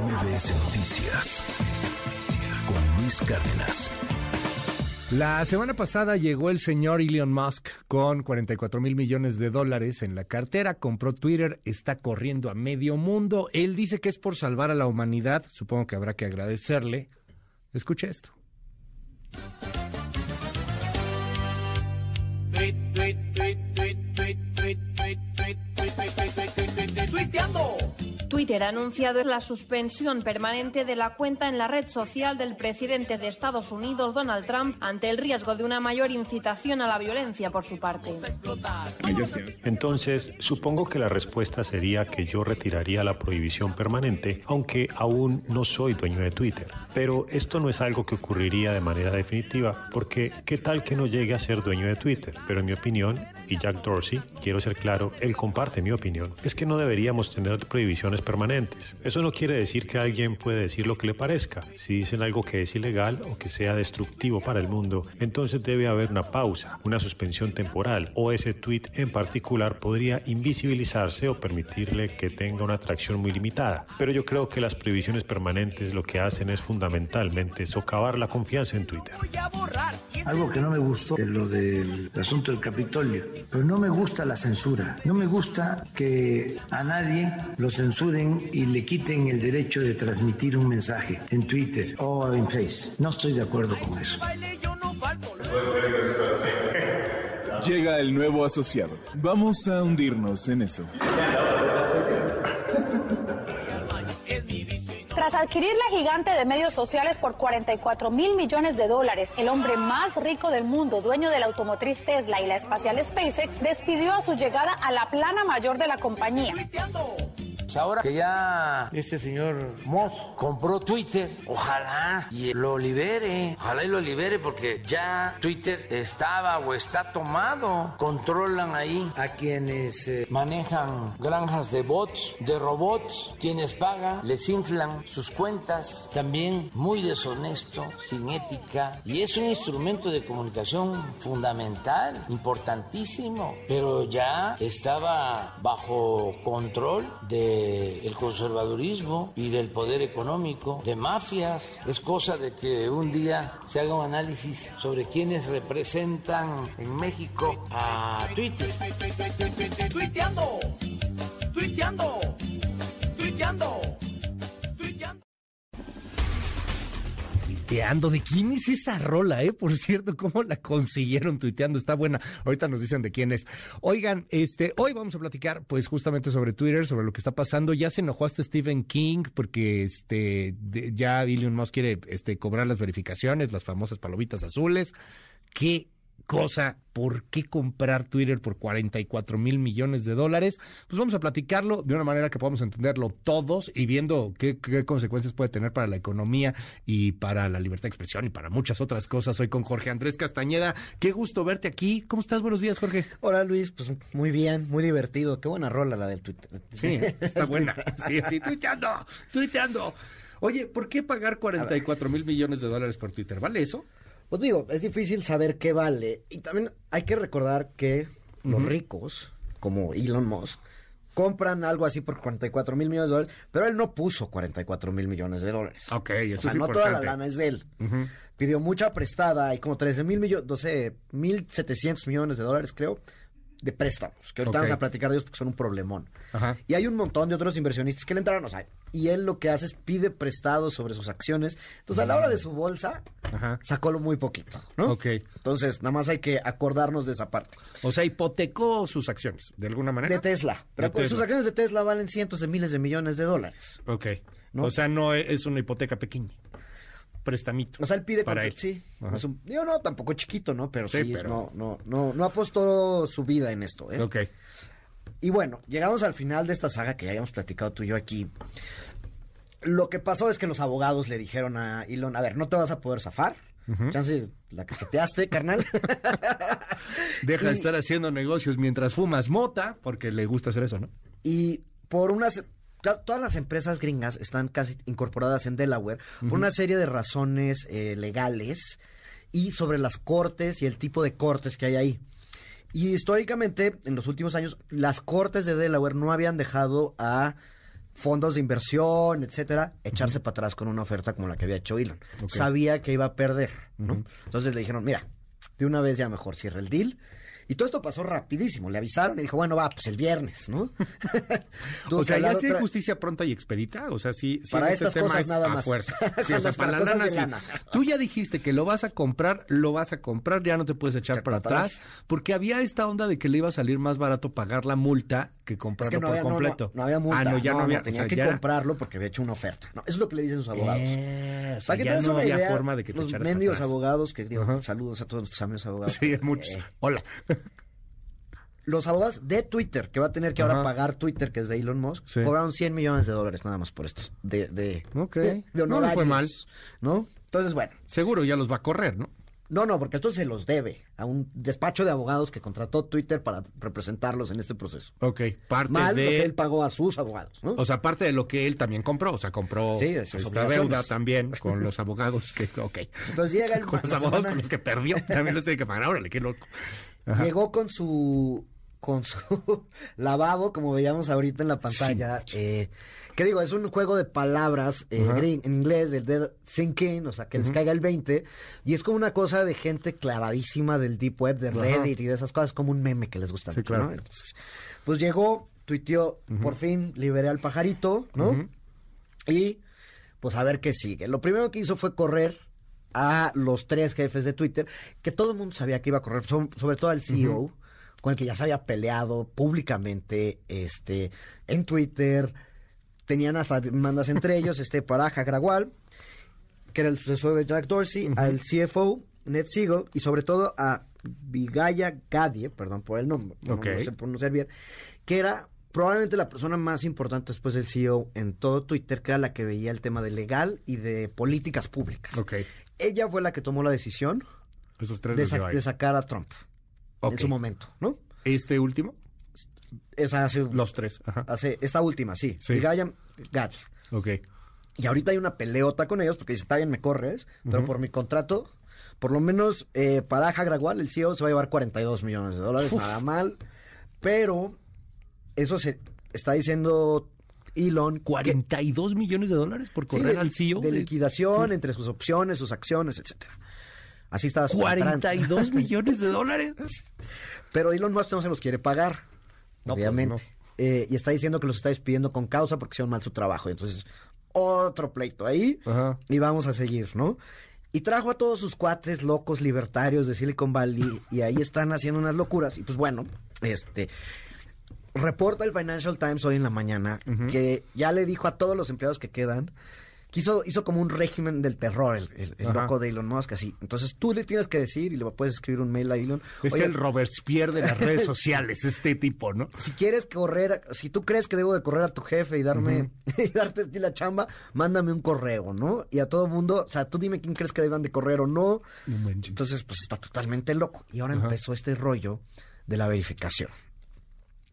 MBS Noticias con Luis Cárdenas. La semana pasada llegó el señor Elon Musk con 44 mil millones de dólares en la cartera, compró Twitter, está corriendo a medio mundo. Él dice que es por salvar a la humanidad, supongo que habrá que agradecerle. Escuche esto. Twitter ha anunciado la suspensión permanente de la cuenta en la red social del presidente de Estados Unidos, Donald Trump, ante el riesgo de una mayor incitación a la violencia por su parte. Entonces, supongo que la respuesta sería que yo retiraría la prohibición permanente, aunque aún no soy dueño de Twitter. Pero esto no es algo que ocurriría de manera definitiva, porque ¿qué tal que no llegue a ser dueño de Twitter? Pero en mi opinión, y Jack Dorsey, quiero ser claro, él comparte mi opinión, es que no deberíamos tener prohibiciones permanentes. Eso no quiere decir que alguien puede decir lo que le parezca. Si dicen algo que es ilegal o que sea destructivo para el mundo, entonces debe haber una pausa, una suspensión temporal, o ese tweet en particular podría invisibilizarse o permitirle que tenga una atracción muy limitada. Pero yo creo que las prohibiciones permanentes lo que hacen es fundamentalmente socavar la confianza en Twitter. Algo que no me gustó de lo del asunto del Capitolio, pero no me gusta la censura. No me gusta que a nadie lo censuren y le quiten el derecho de transmitir un mensaje en Twitter o en Face. No estoy de acuerdo con eso. Llega el nuevo asociado. Vamos a hundirnos en eso. Tras adquirir la gigante de medios sociales por 44 mil millones de dólares, el hombre más rico del mundo, dueño de la automotriz Tesla y la espacial SpaceX, despidió a su llegada a la plana mayor de la compañía. Ahora que ya este señor Moss compró Twitter, ojalá y lo libere, ojalá y lo libere porque ya Twitter estaba o está tomado. Controlan ahí a quienes eh, manejan granjas de bots, de robots, quienes pagan, les inflan sus cuentas, también muy deshonesto, sin ética y es un instrumento de comunicación fundamental, importantísimo, pero ya estaba bajo control de el conservadurismo y del poder económico, de mafias. Es cosa de que un día se haga un análisis sobre quienes representan en México a Twitter. Tuiteando, tuiteando. ¿De quién es esa rola, eh? Por cierto, ¿cómo la consiguieron tuiteando? Está buena. Ahorita nos dicen de quién es. Oigan, este, hoy vamos a platicar, pues, justamente sobre Twitter, sobre lo que está pasando. Ya se enojó hasta Stephen King porque, este, ya Elon Musk quiere, este, cobrar las verificaciones, las famosas palomitas azules. ¿Qué cosa, ¿por qué comprar Twitter por 44 mil millones de dólares? Pues vamos a platicarlo de una manera que podamos entenderlo todos y viendo qué, qué, consecuencias puede tener para la economía y para la libertad de expresión y para muchas otras cosas. Hoy con Jorge Andrés Castañeda. Qué gusto verte aquí. ¿Cómo estás? Buenos días, Jorge. Hola, Luis. Pues muy bien, muy divertido. Qué buena rola la del Twitter. Sí, está buena. Sí, sí, tuiteando, tuiteando. Oye, ¿por qué pagar 44 mil millones de dólares por Twitter? ¿Vale eso? Pues digo, es difícil saber qué vale. Y también hay que recordar que los ricos, como Elon Musk, compran algo así por 44 mil millones de dólares, pero él no puso 44 mil millones de dólares. Ok, eso o sea, es no importante. toda la lana es de él. Pidió mucha prestada y como 13 mil millones, 12 mil 700 millones de dólares, creo, de préstamos, que ahorita vamos a platicar de ellos porque son un problemón. Ajá. Y hay un montón de otros inversionistas que le entraron, o sea, y él lo que hace es pide prestado sobre sus acciones. Entonces, a la hora de su bolsa, Ajá. sacó lo muy poquito, ¿no? Ok. Entonces, nada más hay que acordarnos de esa parte. O sea, hipotecó sus acciones, de alguna manera. De Tesla. Pero De pues, sus acciones de Tesla valen cientos de miles de millones de dólares. Ok. ¿No? O sea, no es es una hipoteca pequeña. Prestamito. O sea, él pide para él. Sí. Ajá. Es un- digo, no, tampoco chiquito, ¿no? Pero sí, Sí, pero- No, no, no, no apostó su vida en esto, ¿eh? Ok. Y bueno, llegamos al final de esta saga que ya habíamos platicado tú y yo aquí. Lo que pasó es que los abogados le dijeron a Elon, a ver, no te vas a poder zafar. Chance la cajeteaste, carnal. Deja de estar haciendo negocios mientras fumas mota, porque le gusta hacer eso, ¿no? y por unas... Todas las empresas gringas están casi incorporadas en Delaware por una serie de razones eh, legales y sobre las cortes y el tipo de cortes que hay ahí. Y históricamente, en los últimos años, las cortes de Delaware no habían dejado a fondos de inversión, etcétera, echarse para atrás con una oferta como la que había hecho Elon. Sabía que iba a perder, ¿no? Entonces le dijeron, mira, de una vez ya mejor cierra el deal. Y todo esto pasó rapidísimo. Le avisaron y dijo, bueno, va, pues el viernes, ¿no? O sea, ya sí hay otra- justicia pronta y expedita. O sea, sí, sí Para en este estas tema cosas es nada a más. fuerza. Sí, o sea, Las para la lana sí. Tú ya dijiste que lo vas a comprar, lo vas a comprar, ya no te puedes echar para para atrás. Porque había esta onda de que le iba a salir más barato pagar la multa que Es comprarlo que no por había, no, no, completo. no había multa. Ah, no, ya no, había. tenía o sea, que ya comprarlo porque había hecho una oferta. No, eso es lo que le dicen sus abogados. Eh, o sea, Para que ya no había idea, forma de que te los para mendigos abogados, que digo, saludos a todos nuestros amigos abogados. Sí, muchos. Eh, Hola. Los abogados de Twitter, que va a tener que ahora pagar Twitter, que es de Elon Musk, Sí. cobraron 100 millones de dólares nada más por esto. De, de, de, de No le fue honorarios, mal. ¿No? Entonces, bueno. Seguro ya los va a correr, ¿no? No, no, porque esto se los debe a un despacho de abogados que contrató Twitter para representarlos en este proceso. Ok. Parte Mal lo que de. él pagó a sus abogados, ¿no? O sea, parte de lo que él también compró. O sea, compró Sí, esta deuda también con los abogados que. Ok. Entonces llega el Con los abogados semana- con los que perdió. También los tiene que pagar. Órale, qué loco. Ajá. Llegó con su con su lavabo, como veíamos ahorita en la pantalla. Eh, que digo, es un juego de palabras eh, en inglés, del dead thinking, o sea, que les caiga el 20. Y es como una cosa de gente clavadísima del deep web, de. Reddit y de esas cosas, como un meme que les gusta Sí, mucho, claro. ¿no? Entonces, pues llegó, tuiteó, por fin liberé al pajarito, ¿no? Y pues a ver qué sigue. Lo primero que hizo fue correr a los tres jefes de Twitter, que todo el mundo sabía que iba a correr, so- sobre todo al CEO, con el que ya se había peleado públicamente este, en Twitter. Tenían hasta demandas entre ellos, este Parag Agrawal, que era el sucesor de Jack Dorsey, al CFO, Ned Siegel, y sobre todo a Vigaya Gadie, perdón por el nombre, no- sé pronunciar bien, que era probablemente la persona más importante después del CEO en todo Twitter, que era la que veía el tema de legal y de políticas públicas. Ella fue la que tomó la decisión Esos tres de, sa- sacar a Trump en su momento, ¿no? Este último, Esa hace, los tres. Ajá. hace- esta última, sí. Sí. Vigaya Gadie. Ok. Y ahorita hay una peleota con ellos porque dice, está bien, me corres, pero por mi contrato, por lo menos eh, para Agrawal, el CEO, se va a llevar 42 millones de dólares, nada mal. Pero eso se está diciendo Elon. que- 42 millones de dólares por sí, correr de, al CEO. de de- liquidación entre sus opciones, sus acciones, etcétera. Así contrato. 42 millones de dólares. Pero Elon Musk no se los quiere pagar, No, pues, obviamente. no. Eh, y está diciendo que los está despidiendo con causa porque hicieron mal su trabajo. Entonces, otro pleito ahí. Ajá. Y vamos a seguir, ¿no? Y trajo a todos sus cuates locos libertarios de Silicon Valley y ahí están haciendo unas locuras. Y pues bueno, este reporta el Financial Times hoy en la mañana que ya le dijo a todos los empleados que quedan que hizo, hizo como un régimen del terror el, el- el Ajá. loco de Elon Musk así. Entonces tú le tienes que decir y le puedes escribir un mail a Elon. Es "Oye, el Robespierre de las redes sociales, este tipo, ¿no? si quieres correr, si tú crees que debo de correr a tu jefe y darme y darte a ti la chamba, mándame un correo, ¿no? Y a todo mundo, o sea, tú dime quién crees que deban de correr o no. Entonces, pues está totalmente loco. Y ahora empezó este rollo de la verificación.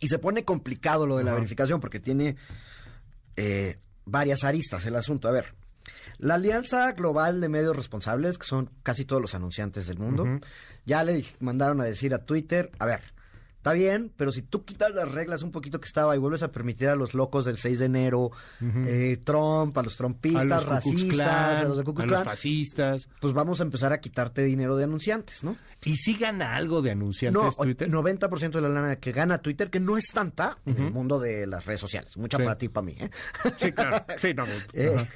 Y se pone complicado lo de la verificación porque tiene eh, varias aristas el asunto. A ver, la Alianza Global de Medios Responsables, que son casi todos los anunciantes del mundo, ya le mandaron a decir a Twitter, a ver, está bien, pero si tú quitas las reglas un poquito que estaba y vuelves a permitir a los locos del 6 de enero, eh, Trump, a los trompistas, a los racistas, a los de a los fascistas. pues vamos a empezar a quitarte dinero de anunciantes, ¿no? ¿Y si gana algo de anunciantes No, Twitter? 90% de la lana que gana Twitter, que no es tanta en el mundo de las redes sociales. Mucha Sí. para ti, para mí, ¿eh? Sí, claro. Sí, no. Eh,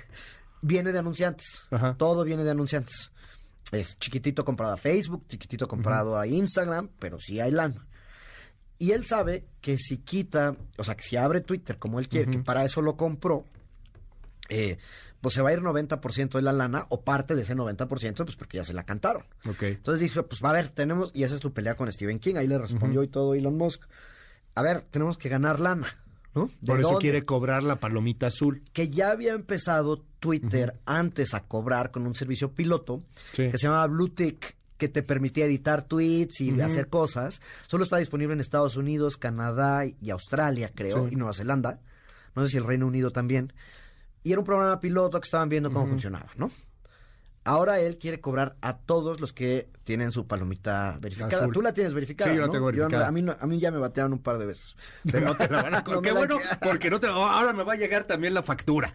viene de anunciantes. Ajá. Todo viene de anunciantes. Es chiquitito comprado a Facebook, chiquitito comprado a Instagram, pero sí hay lana. Y él sabe que si quita, o sea, que si abre Twitter como él quiere, que para eso lo compró, eh, pues se va a ir 90% de la lana o parte de ese 90%, pues porque ya se la cantaron. Ok. Entonces dijo, pues va a ver, tenemos, y esa es tu pelea con Stephen King, ahí le respondió y todo Elon Musk. A ver, tenemos que ganar lana, ¿no? ¿De Por eso dónde? quiere cobrar la palomita azul. que ya había empezado Twitter antes a cobrar con un servicio piloto Sí. que se llamaba Bluetick, que te permitía editar tweets y hacer cosas. Solo está disponible en Estados Unidos, Canadá y Australia, creo, Sí. y Nueva Zelanda. No sé si el Reino Unido también. Y era un programa piloto que estaban viendo cómo funcionaba, ¿no? Ahora él quiere cobrar a todos los que tienen su palomita verificada. Azul. Tú la tienes verificada. Sí, yo la ¿no? tengo Yo no- verificada. a, mí no- a mí ya me batearon un par de veces. Pero No te la van a no Qué bueno, porque no te ahora me va a llegar también la factura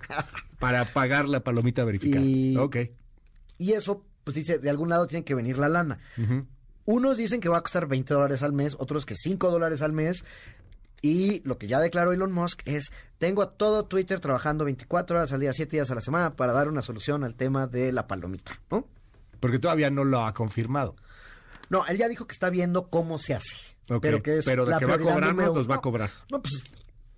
para pagar la palomita verificada. Y- Ok. Y eso, pues dice, de algún lado tiene que venir la lana. Unos dicen que va a costar 20 dólares al mes, otros que 5 dólares al mes. Y lo que ya declaró Elon Musk es, tengo a todo Twitter trabajando 24 horas al día, 7 días a la semana para dar una solución al tema de la palomita, ¿no? Porque todavía no lo ha confirmado. No, él ya dijo que está viendo cómo se hace. Pero que es pero de la que va a cobrarnos, nos va a cobrar. No, pues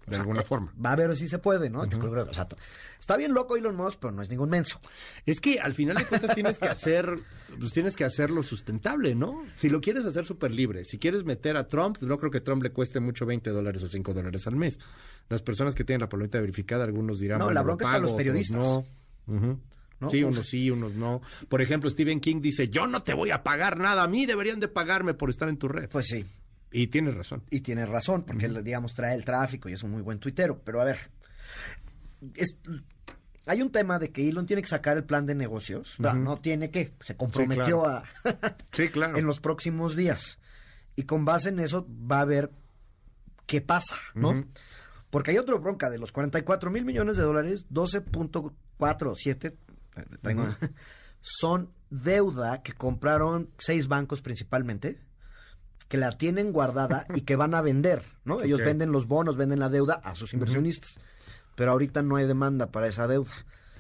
De alguna forma. va a ver si se puede, ¿no? Yo creo que, exacto. Está bien loco Elon Musk, pero no es ningún menso. Es que al final de cuentas tienes que hacer, pues tienes que hacerlo sustentable, ¿no? Si lo quieres hacer súper libre, si quieres meter a Trump, no creo que Trump le cueste mucho 20 dólares o 5 dólares al mes. Las personas que tienen la palomita verificada, algunos dirán, No, bueno, la lo bronca es para pago, los periodistas. no. Ujú. ¿no? Sí, O unos sea, sí, unos no. Por ejemplo, Stephen King dice, yo no te voy a pagar nada, a mí deberían de pagarme por estar en tu red. Pues sí, Y tienes razón. y tienes razón, porque él, digamos, trae el tráfico y es un muy buen tuitero. Pero a ver, es- hay un tema de que Elon tiene que sacar el plan de negocios. No, no tiene que, se comprometió a Sí, claro. en los próximos días. Y con base en eso va a ver qué pasa, ¿no? Porque hay otra bronca de los 44 mil millones de dólares, 12.47 eh, traigo- son deuda que compraron seis bancos principalmente, que la tienen guardada y que van a vender, ¿no? Ellos venden los bonos, venden la deuda a sus inversionistas. Pero ahorita no hay demanda para esa deuda.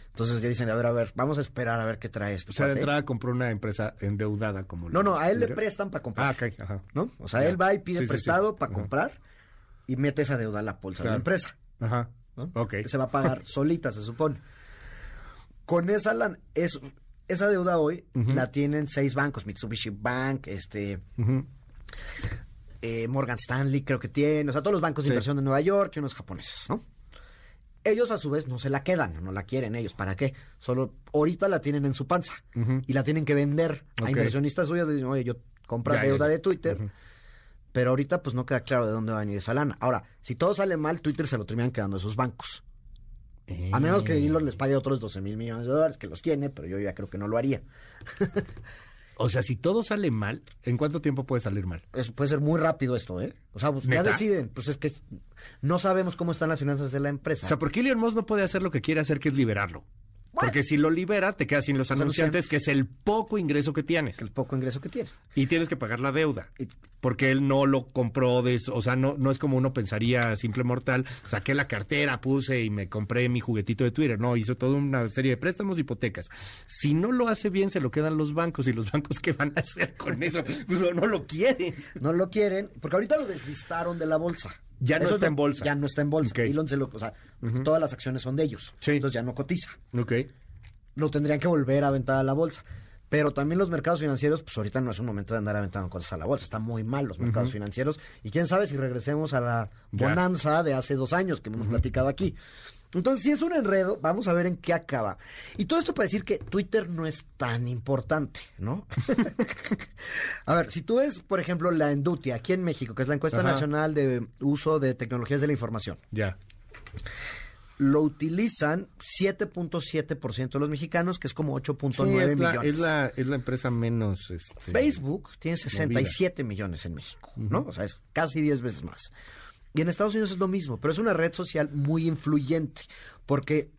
Entonces ya dicen, a ver, a ver, vamos a esperar a ver qué trae esto. O sea, de entrada compró una empresa endeudada como No, no, a él le prestan para comprar. Ah, ok, ajá. ¿no? O sea, él va y pide Sí, sí, sí. prestado para Ajá. comprar y mete esa deuda a la bolsa de la empresa. Ajá. ¿no? Ok. Que se va a pagar solita, se supone. Con esa lan- es, esa deuda hoy la tienen seis bancos, Mitsubishi Bank, este Ujú. Eh, Morgan Stanley creo que tiene, o sea, todos los bancos de Sí. inversión de Nueva York y unos japoneses, ¿no? Ellos a su vez no se la quedan, no la quieren ellos, ¿para qué? Solo ahorita la tienen en su panza y la tienen que vender a inversionistas suyos, dicen, oye, yo compro Ya, deuda ya. de Twitter, pero ahorita pues no queda claro de dónde va a venir esa lana. Ahora, si todo sale mal, Twitter se lo terminan quedando esos bancos. A menos que Elon les pague otros 12 mil millones de dólares, que los tiene, pero yo ya creo que no lo haría. O sea, si todo sale mal, ¿en cuánto tiempo puede salir mal? Es- puede ser muy rápido esto, ¿eh? O sea, pues, ya deciden. Pues es que no sabemos cómo están las finanzas de la empresa. O sea, ¿por qué Elon Musk no puede hacer lo que quiere hacer, que es liberarlo? Porque si lo libera, te quedas sin los anunciantes, que es el poco ingreso que tienes. el poco ingreso que tiene. Y tienes que pagar la deuda. Porque él no lo compró de. O sea, no, no es como uno pensaría simple mortal. Saqué la cartera, puse y me compré mi juguetito de Twitter. No, hizo toda una serie de préstamos, hipotecas. Si no lo hace bien, se lo quedan los bancos. ¿Y los bancos qué van a hacer con eso? Pues no, no lo quieren. No lo quieren, porque ahorita lo deslistaron de la bolsa. Ya no Eso está en bolsa. Ya no está en bolsa. Ok. Elon se lo, o sea, todas las acciones son de ellos. Sí. Entonces ya no cotiza. Ok. Lo tendrían que volver a aventar a la bolsa. Pero también los mercados financieros, pues ahorita no es un momento de andar aventando cosas a la bolsa. Están muy mal los mercados financieros. Y quién sabe si regresemos a la bonanza de hace dos años que hemos platicado aquí. Entonces, si es un enredo, vamos a ver en qué acaba. Y todo esto para decir que Twitter no es tan importante, ¿no? a ver, si tú ves, por ejemplo, la Endutia aquí en México, que es la encuesta Ajá. nacional de uso de tecnologías de la información, Ya. Lo utilizan 7.7% de los mexicanos, que es como 8.9 Sí, millones. es, la, es la empresa menos... Este, Facebook tiene 67 millones en México, ¿no? O sea, es casi 10 veces más. Y en Estados Unidos es lo mismo, pero es una red social muy influyente, porque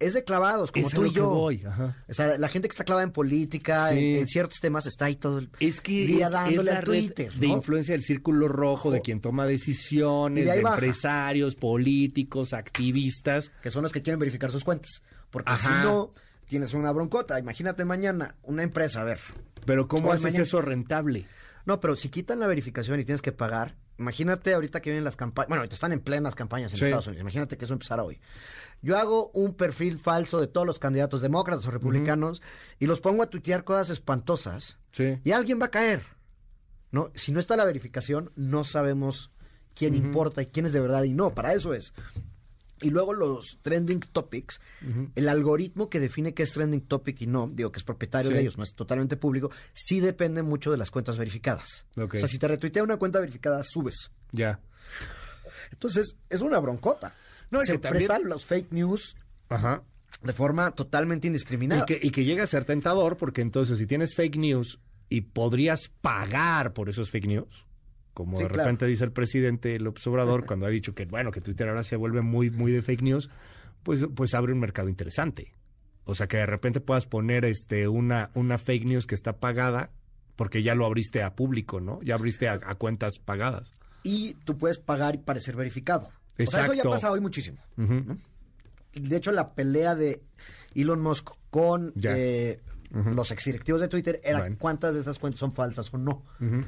es de clavados, como Es a tú y yo. voy, ajá. O sea, la gente que está clavada en política, Sí. en, en ciertos temas, está ahí todo el Es que día es, dándole es la red Twitter, de influencia del círculo rojo, de quien toma decisiones, de empresarios, políticos, activistas. que son los que quieren verificar sus cuentas. Porque Ajá. si no, tienes una broncota. Imagínate mañana una empresa, a ver. Pero ¿cómo haces mañana- eso rentable? No, pero si quitan la verificación y tienes que pagar, imagínate ahorita que vienen las campañas. Bueno, ahorita están en plenas campañas en Sí. Estados Unidos. Imagínate que eso empezara hoy. Yo hago un perfil falso de todos los candidatos demócratas o republicanos y los pongo a tuitear cosas espantosas Sí. y alguien va a caer. ¿No? Si no está la verificación, no sabemos quién importa y quién es de verdad y no. Para eso es. Y luego los trending topics, el algoritmo que define qué es trending topic y no, digo que es propietario Sí. de ellos, no es totalmente público, sí depende mucho de las cuentas verificadas. O sea, si te retuitea una cuenta verificada, subes. Ya. Entonces, es una broncota. No, Se que también- prestan los fake news Ajá. de forma totalmente indiscriminada. Y que, y que llega a ser tentador porque entonces si tienes fake news y podrías pagar por esos fake news, como Sí, de claro. repente dice el presidente López Obrador cuando ha dicho que bueno que Twitter ahora se vuelve muy muy de fake news, pues pues abre un mercado interesante. O sea que de repente puedas poner este una una fake news que está pagada porque ya lo abriste a público, ¿no? Ya abriste a, a cuentas pagadas. Y tú puedes pagar y parecer verificado. O sea, eso ya Exacto. pasa hoy muchísimo. De hecho, la pelea de Elon Musk con eh, los exdirectivos de Twitter era Bueno. cuántas de esas cuentas son falsas o no. Ujú.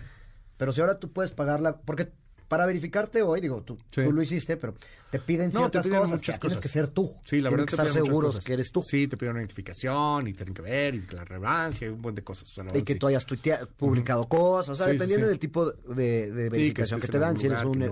Pero si ahora tú puedes pagarla, porque para verificarte hoy, digo, tú, Sí. tú lo hiciste, pero te piden No, te ciertas piden cosas, muchas que tienes cosas. que ser tú. Sí, la verdad que te estar piden seguros cosas. que eres tú. Sí, te piden una identificación y tienen que ver y la relevancia y un buen de cosas. O sea, la Y que sí. tú hayas tuitea- publicado cosas, o sea, Sí, dependiendo sí. del tipo de, de verificación que, te dan, si eres lugar,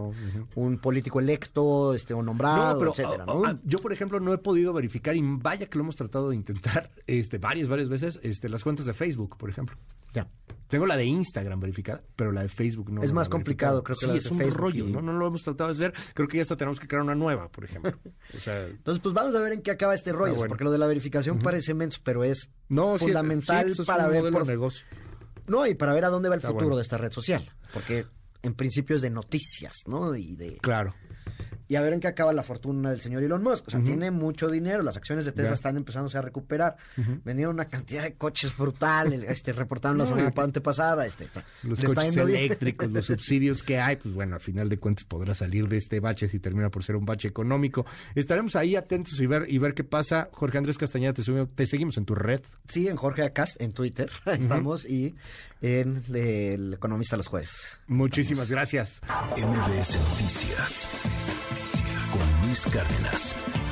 un, político electo este, o nombrado, No, pero etcétera, ah, ¿no? ah, yo, por ejemplo, no he podido verificar, y vaya que lo hemos tratado de intentar este, varias, varias veces, este, las cuentas de Facebook, por ejemplo. Ya. Tengo la de Instagram verificada, pero la de Facebook no. Es más complicado, creo que sí, la de es un Facebook rollo, y- ¿no? No lo hemos tratado de hacer. Creo que ya hasta tenemos que crear una nueva, por ejemplo. O sea, Entonces, pues vamos a ver en qué acaba este rollo, Ah, bueno. porque lo de la verificación parece menso, pero es no, sí es- fundamental sí, eso es para ver por- negocio. No, y para ver a dónde va el Está futuro bueno. de esta red social, porque en principio es de noticias, ¿no? Y de Claro. Y a ver en qué acaba la fortuna del señor Elon Musk. O sea, tiene mucho dinero, las acciones de Tesla Ya. están empezándose a recuperar. Vendieron una cantidad de coches brutal, el- este reportaron la No, semana y- antepasada, este, está- Los coches eléctricos, los subsidios que hay, pues bueno, a final de cuentas podrá salir de este bache si termina por ser un bache económico. Estaremos ahí atentos y ver y ver qué pasa. Jorge Andrés Castañeda, te, subimos- te seguimos en tu red. Sí, en Jorge Acast, en Twitter, estamos, y en El Economista los jueves. Muchísimas gracias. MBS Noticias Luis Cárdenas.